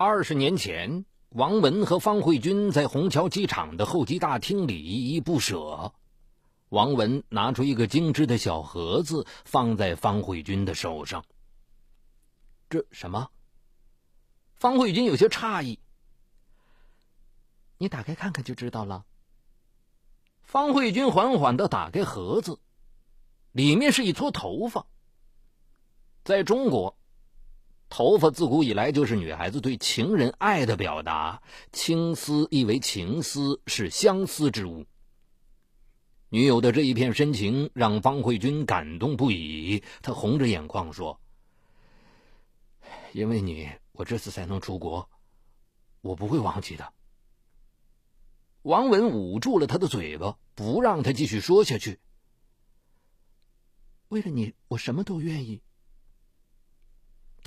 二十年前，王文和方慧君在虹桥机场的候机大厅里依依不舍。王文拿出一个精致的小盒子，放在方慧君的手上。这什么？方慧君有些诧异。你打开看看就知道了。方慧君缓缓的打开盒子，里面是一撮头发。在中国。头发自古以来就是女孩子对情人爱的表达，青丝亦为情丝，是相思之物。女友的这一片深情让方慧君感动不已，她红着眼眶说：“因为你，我这次才能出国，我不会忘记的。”王文捂住了他的嘴巴，不让他继续说下去。为了你，我什么都愿意。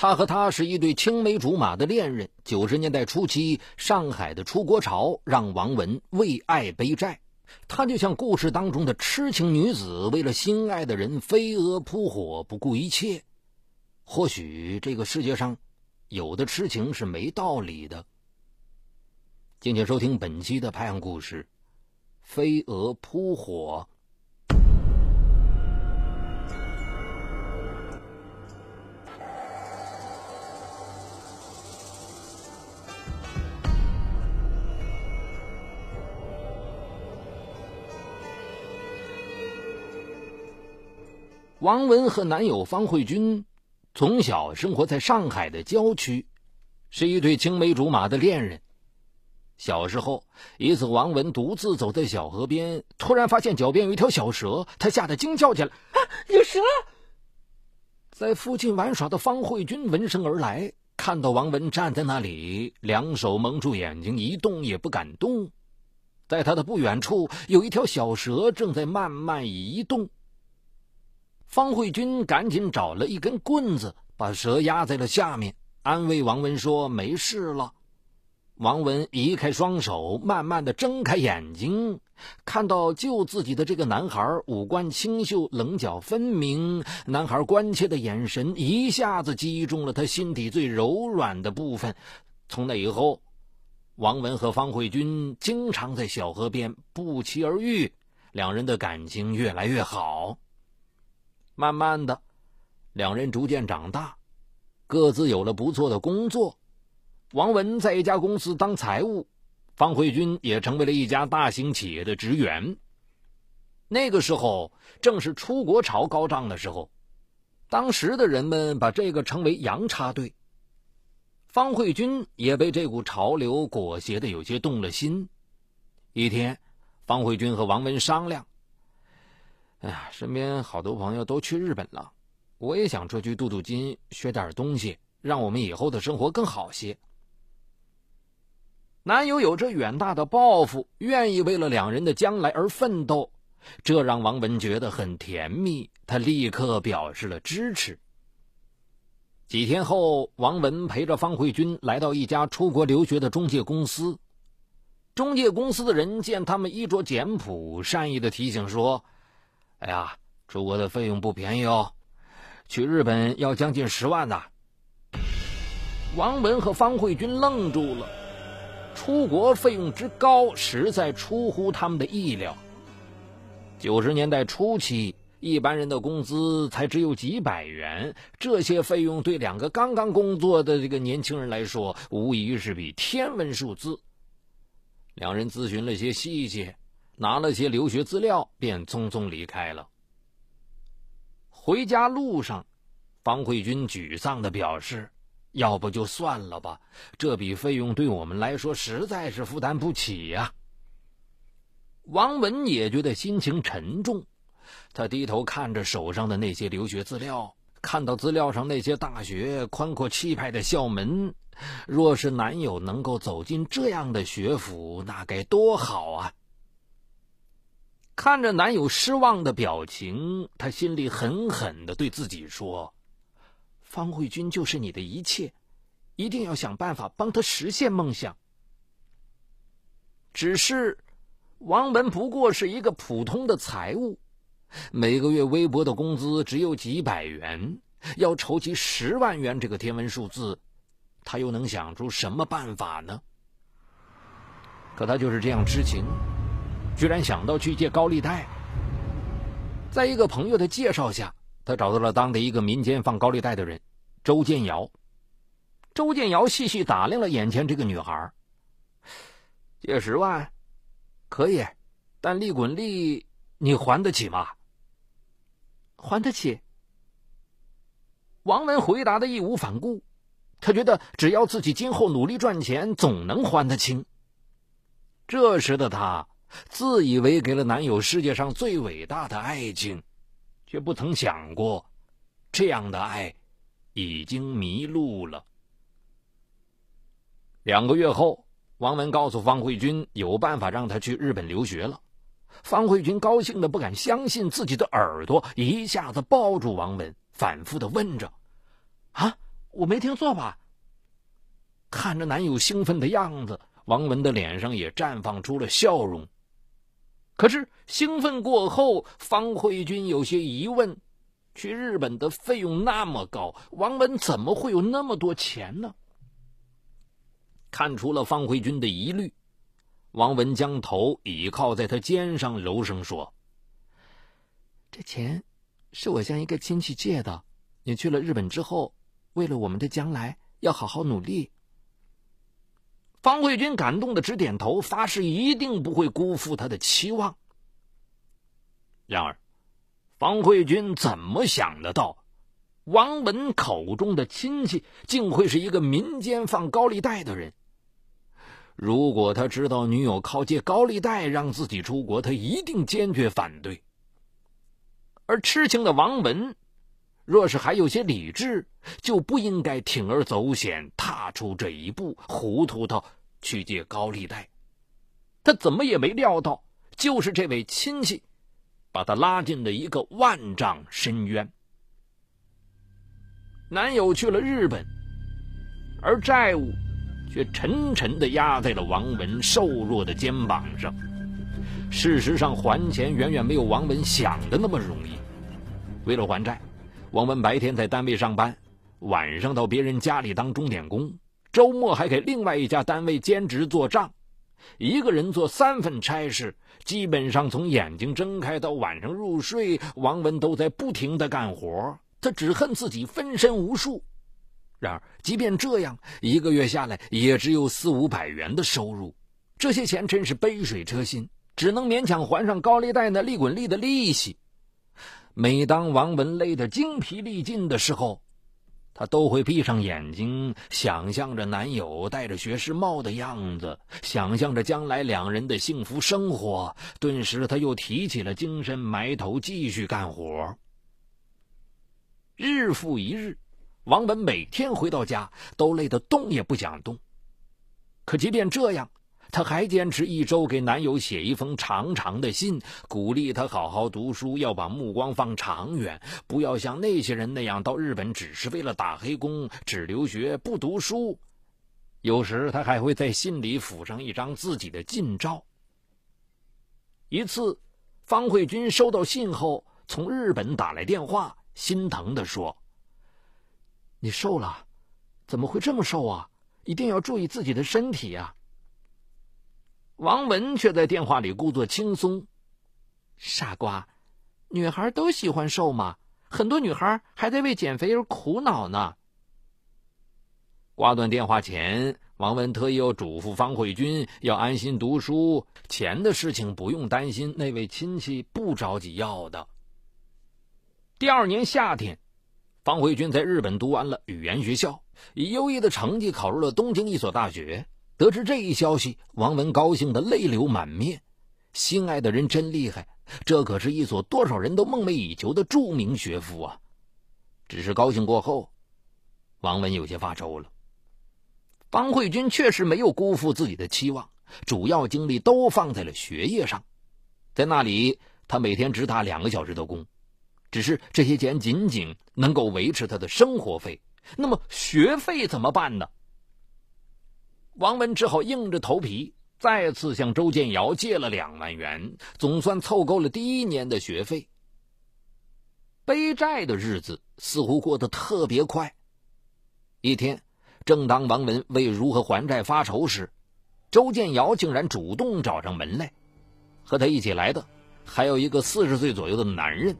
他和她是一对青梅竹马的恋人。九十年代初期，上海的出国潮让王文为爱背债，她就像故事当中的痴情女子，为了心爱的人飞蛾扑火，不顾一切。或许这个世界上，有的痴情是没道理的。敬请收听本期的《拍案故事》，飞蛾扑火。王文和男友方慧君从小生活在上海的郊区，是一对青梅竹马的恋人。小时候，一次王文独自走在小河边，突然发现脚边有一条小蛇，他吓得惊叫起来：“啊，有蛇！”在附近玩耍的方慧君闻声而来，看到王文站在那里，两手蒙住眼睛，一动也不敢动。在他的不远处，有一条小蛇正在慢慢移动。方慧君赶紧找了一根棍子，把蛇压在了下面，安慰王文说：“没事了。”王文移开双手，慢慢的睁开眼睛，看到救自己的这个男孩五官清秀，棱角分明。男孩关切的眼神一下子击中了他心底最柔软的部分。从那以后，王文和方慧君经常在小河边不期而遇，两人的感情越来越好。慢慢的，两人逐渐长大，各自有了不错的工作。王文在一家公司当财务，方慧君也成为了一家大型企业的职员。那个时候正是出国潮高涨的时候，当时的人们把这个称为“洋插队”。方慧君也被这股潮流裹挟的有些动了心。一天，方慧君和王文商量。哎呀，身边好多朋友都去日本了，我也想出去镀镀金，学点东西，让我们以后的生活更好些。男友有着远大的抱负，愿意为了两人的将来而奋斗，这让王文觉得很甜蜜。他立刻表示了支持。几天后，王文陪着方慧君来到一家出国留学的中介公司，中介公司的人见他们衣着简朴，善意的提醒说。哎呀，出国的费用不便宜哦，去日本要将近十万呢。王文和方慧君愣住了，出国费用之高，实在出乎他们的意料。九十年代初期，一般人的工资才只有几百元，这些费用对两个刚刚工作的这个年轻人来说，无疑是笔天文数字。两人咨询了些细节。拿了些留学资料，便匆匆离开了。回家路上，方慧君沮丧的表示：“要不就算了吧，这笔费用对我们来说实在是负担不起呀。”王文也觉得心情沉重，他低头看着手上的那些留学资料，看到资料上那些大学宽阔气派的校门，若是男友能够走进这样的学府，那该多好啊！看着男友失望的表情，她心里狠狠的对自己说：“方慧君就是你的一切，一定要想办法帮他实现梦想。”只是，王文不过是一个普通的财务，每个月微薄的工资只有几百元，要筹集十万元这个天文数字，他又能想出什么办法呢？可他就是这样痴情，居然想到去借高利贷。在一个朋友的介绍下，他找到了当地一个民间放高利贷的人周建尧。周建尧细细打量了眼前这个女孩，借十万，可以，但利滚利你还得起吗？还得起。王文回答的义无反顾，他觉得只要自己今后努力赚钱，总能还得清。这时的他自以为给了男友世界上最伟大的爱情，却不曾想过，这样的爱已经迷路了。两个月后，王文告诉方慧君有办法让他去日本留学了。方慧君高兴的不敢相信自己的耳朵，一下子抱住王文，反复的问着：“啊，我没听错吧？”看着男友兴奋的样子，王文的脸上也绽放出了笑容。可是兴奋过后，方慧君有些疑问：去日本的费用那么高，王文怎么会有那么多钱呢？看出了方慧君的疑虑，王文将头倚靠在他肩上，柔声说：“这钱是我向一个亲戚借的。你去了日本之后，为了我们的将来，要好好努力。”方慧君感动的直点头，发誓一定不会辜负他的期望。然而，方慧君怎么想得到？王文口中的亲戚，竟会是一个民间放高利贷的人。如果他知道女友靠借高利贷让自己出国，他一定坚决反对。而痴情的王文，若是还有些理智，就不应该铤而走险，踏出这一步，糊涂到去借高利贷。他怎么也没料到，就是这位亲戚，把他拉进了一个万丈深渊。男友去了日本，而债务却沉沉的压在了王文瘦弱的肩膀上。事实上，还钱远远没有王文想的那么容易。为了还债，王文白天在单位上班，晚上到别人家里当钟点工，周末还给另外一家单位兼职做账，一个人做三份差事，基本上从眼睛睁开到晚上入睡，王文都在不停的干活。他只恨自己分身无术，然而即便这样，一个月下来也只有四五百元的收入，这些钱真是杯水车薪，只能勉强还上高利贷那利滚利的利息。每当王文累得精疲力尽的时候，他都会闭上眼睛，想象着男友戴着学士帽的样子，想象着将来两人的幸福生活。顿时，他又提起了精神，埋头继续干活。日复一日，王文每天回到家都累得动也不想动。可即便这样，她还坚持一周给男友写一封长长的信，鼓励他好好读书，要把目光放长远，不要像那些人那样到日本只是为了打黑工、只留学不读书。有时他还会在信里附上一张自己的近照。一次，方慧君收到信后，从日本打来电话。心疼的说：“你瘦了，怎么会这么瘦啊？一定要注意自己的身体呀。”王文却在电话里故作轻松：“傻瓜，女孩都喜欢瘦嘛，很多女孩还在为减肥而苦恼呢。”挂断电话前，王文特意又嘱咐方慧君要安心读书，钱的事情不用担心，那位亲戚不着急要的。第二年夏天，方慧君在日本读完了语言学校，以优异的成绩考入了东京一所大学。得知这一消息，王文高兴的泪流满面。心爱的人真厉害，这可是一所多少人都梦寐以求的著名学府啊！只是高兴过后，王文有些发愁了。方慧君确实没有辜负自己的期望，主要精力都放在了学业上。在那里，他每天只打两个小时的工。只是这些钱仅仅能够维持他的生活费，那么学费怎么办呢？王文只好硬着头皮再次向周建尧借了两万元，总算凑够了第一年的学费。背债的日子似乎过得特别快。一天，正当王文为如何还债发愁时，周建尧竟然主动找上门来。和他一起来的还有一个四十岁左右的男人。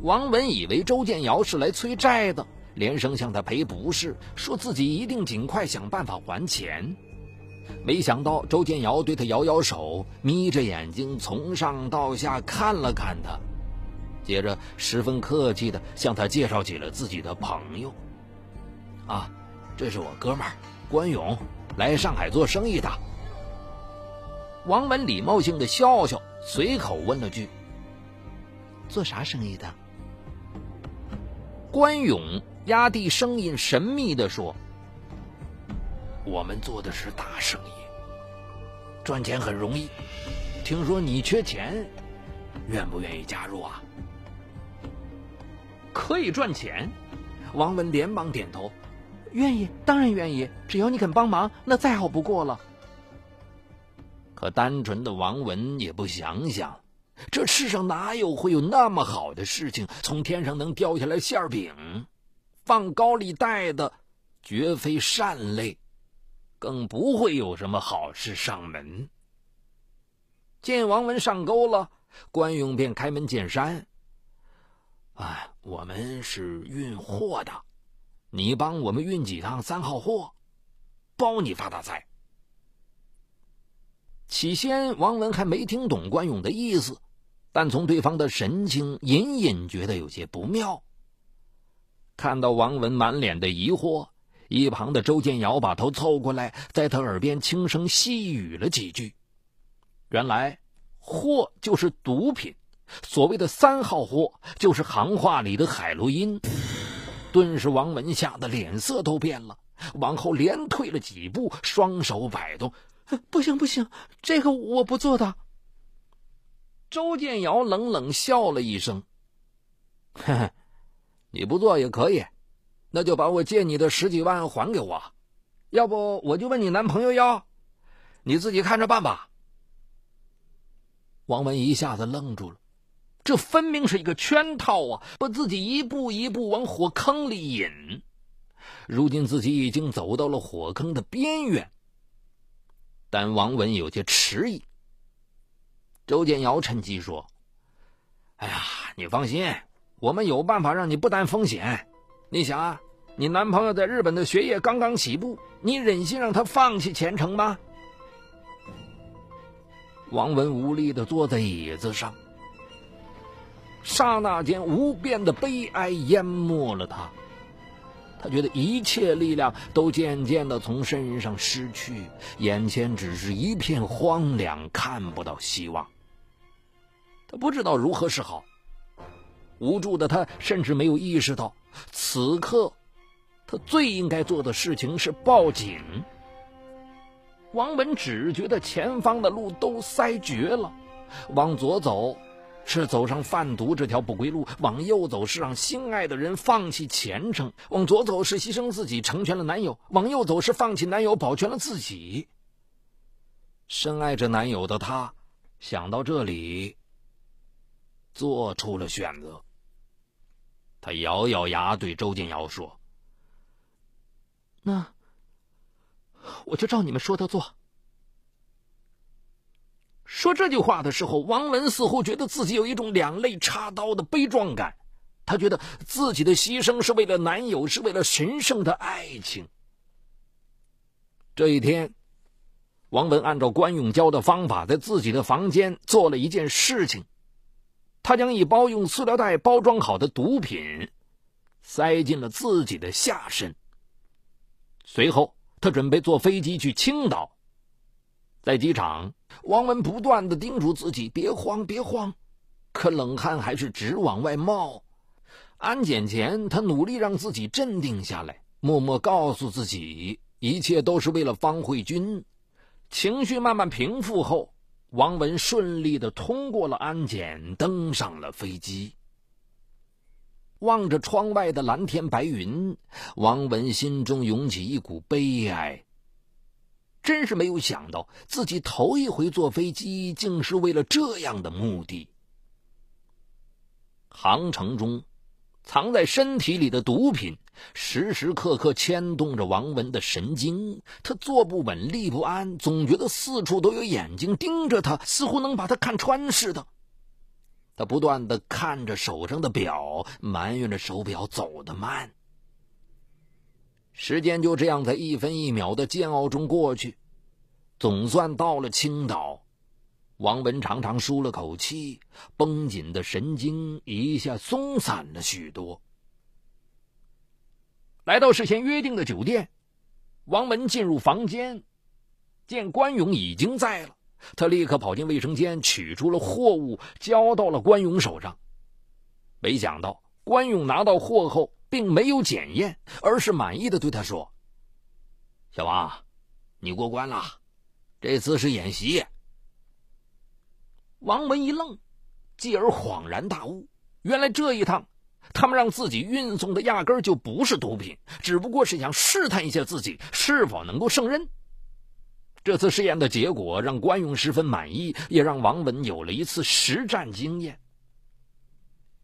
王文以为周建尧是来催债的，连声向他赔不是，说自己一定尽快想办法还钱。没想到周建尧对他摇摇手，眯着眼睛从上到下看了看他，接着十分客气地向他介绍起了自己的朋友。啊，这是我哥们儿关勇，来上海做生意的。王文礼貌性的笑笑，随口问了句：“做啥生意的？”关勇压低声音，神秘的说：“我们做的是大生意，赚钱很容易。听说你缺钱，愿不愿意加入啊？”可以赚钱？王文连忙点头：“愿意，当然愿意。只要你肯帮忙，那再好不过了。”可单纯的王文也不想想，这世上哪有会有那么好的事情？从天上能掉下来馅饼？放高利贷的绝非善类，更不会有什么好事上门。见王文上钩了，关勇便开门见山：“哎，我们是运货的，你帮我们运几趟三号货，包你发大财。”起先，王文还没听懂关勇的意思，但从对方的神情，隐隐觉得有些不妙。看到王文满脸的疑惑，一旁的周建尧把头凑过来，在他耳边轻声细语了几句。原来，货就是毒品，所谓的三号货就是行话里的海洛因。顿时，王文吓得脸色都变了，往后连退了几步，双手摆动。不行不行，这个我不做的。周建尧冷冷笑了一声：“呵呵，你不做也可以，那就把我借你的十几万还给我，要不我就问你男朋友要，你自己看着办吧。”王文一下子愣住了，这分明是一个圈套啊，把自己一步一步往火坑里引。如今自己已经走到了火坑的边缘。但王文有些迟疑。周建尧趁机说：“哎呀，你放心，我们有办法让你不担风险。你想啊，你男朋友在日本的学业刚刚起步，你忍心让他放弃前程吗？”王文无力的坐在椅子上，刹那间，无边的悲哀淹没了他。他觉得一切力量都渐渐的从身上失去，眼前只是一片荒凉，看不到希望。他不知道如何是好，无助的他甚至没有意识到，此刻他最应该做的事情是报警。王文只觉得前方的路都塞绝了，往左走。是走上贩毒这条不归路，往右走是让心爱的人放弃前程；往左走是牺牲自己成全了男友，往右走是放弃男友保全了自己。深爱着男友的她，想到这里，做出了选择。他咬咬牙对周建尧说：“那我就照你们说的做。”说这句话的时候，王文似乎觉得自己有一种两肋插刀的悲壮感。他觉得自己的牺牲是为了男友，是为了神圣的爱情。这一天，王文按照关永娇的方法，在自己的房间做了一件事情。他将一包用塑料袋包装好的毒品塞进了自己的下身。随后，他准备坐飞机去青岛。在机场，王文不断的叮嘱自己别慌，别慌，可冷汗还是直往外冒。安检前，他努力让自己镇定下来，默默告诉自己一切都是为了方慧君。情绪慢慢平复后，王文顺利的通过了安检，登上了飞机。望着窗外的蓝天白云，王文心中涌起一股悲哀。真是没有想到，自己头一回坐飞机，竟是为了这样的目的。航程中，藏在身体里的毒品，时时刻刻牵动着王文的神经。他坐不稳，立不安，总觉得四处都有眼睛盯着他，似乎能把他看穿似的。他不断的看着手上的表，埋怨着手表走得慢。时间就这样在一分一秒的煎熬中过去，总算到了青岛。王文长长舒了口气，绷紧的神经一下松散了许多。来到事先约定的酒店，王文进入房间，见关勇已经在了，他立刻跑进卫生间，取出了货物，交到了关勇手上。没想到关勇拿到货后，并没有检验，而是满意的对他说：“小王，你过关了，这次是演习。”王文一愣，继而恍然大悟：原来这一趟，他们让自己运送的压根就不是毒品，只不过是想试探一下自己是否能够胜任。这次试验的结果让关勇十分满意，也让王文有了一次实战经验。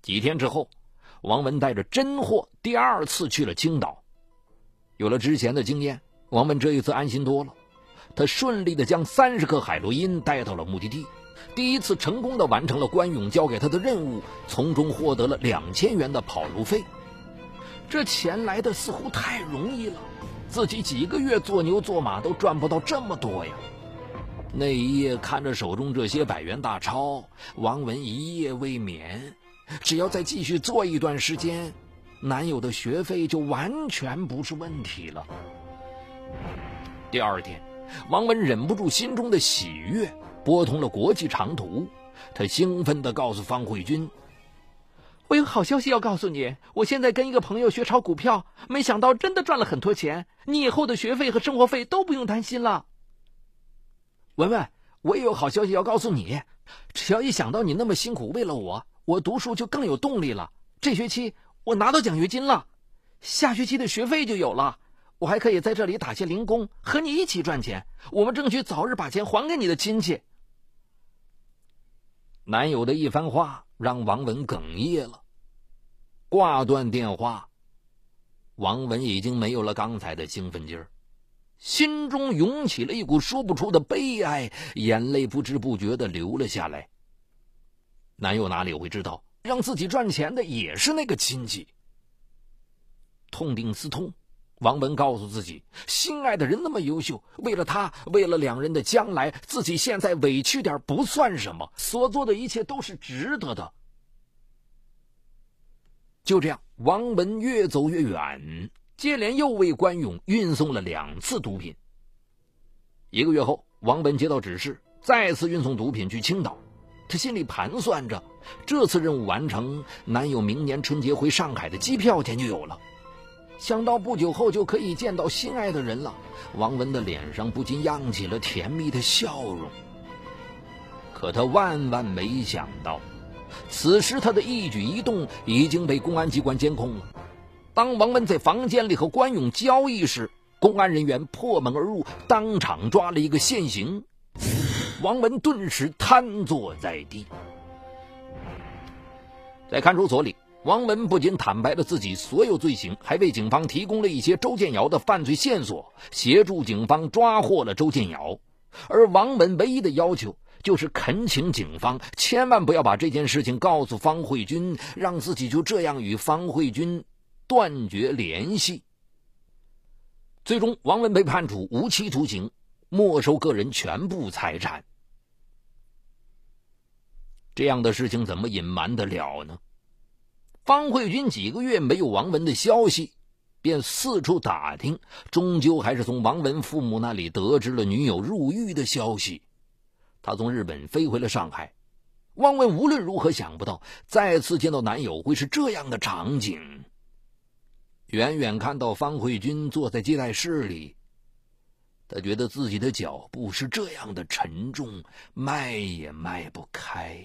几天之后，王文带着真货第二次去了青岛。有了之前的经验，王文这一次安心多了。他顺利的将三十克海洛因带到了目的地。第一次成功的完成了关勇交给他的任务，从中获得了两千元的跑路费。这钱来的似乎太容易了，自己几个月做牛做马都赚不到这么多呀！那一夜看着手中这些百元大钞，王文一夜未眠。只要再继续做一段时间，男友的学费就完全不是问题了。第二天，王文忍不住心中的喜悦。拨通了国际长途，他兴奋地告诉方慧君：“我有好消息要告诉你，我现在跟一个朋友学炒股票，没想到真的赚了很多钱，你以后的学费和生活费都不用担心了。”文文，我也有好消息要告诉你，只要一想到你那么辛苦为了我，我读书就更有动力了。这学期我拿到奖学金了，下学期的学费就有了。我还可以在这里打些零工，和你一起赚钱。我们争取早日把钱还给你的亲戚。男友的一番话让王文哽咽了，挂断电话。王文已经没有了刚才的兴奋劲儿，心中涌起了一股说不出的悲哀，眼泪不知不觉的流了下来。男友哪里会知道，让自己赚钱的也是那个亲戚。痛定思痛。王文告诉自己，心爱的人那么优秀，为了他，为了两人的将来，自己现在委屈点不算什么，所做的一切都是值得的。就这样，王文越走越远，接连又为关勇运送了两次毒品。一个月后，王文接到指示，再次运送毒品去青岛。他心里盘算着，这次任务完成，男友明年春节回上海的机票钱就有了。想到不久后就可以见到心爱的人了，王文的脸上不禁漾起了甜蜜的笑容。可他万万没想到，此时他的一举一动已经被公安机关监控了。当王文在房间里和关勇交易时，公安人员破门而入，当场抓了一个现行。王文顿时瘫坐在地，在看守所里。王文不仅坦白了自己所有罪行，还为警方提供了一些周建尧的犯罪线索，协助警方抓获了周建尧。而王文唯一的要求就是恳请警方千万不要把这件事情告诉方慧君，让自己就这样与方慧君断绝联系。最终，王文被判处无期徒刑，没收个人全部财产。这样的事情怎么隐瞒得了呢？方慧君几个月没有王文的消息，便四处打听，终究还是从王文父母那里得知了女友入狱的消息。他从日本飞回了上海。王文无论如何想不到，再次见到男友会是这样的场景。远远看到方慧君坐在接待室里，他觉得自己的脚步是这样的沉重，迈也迈不开。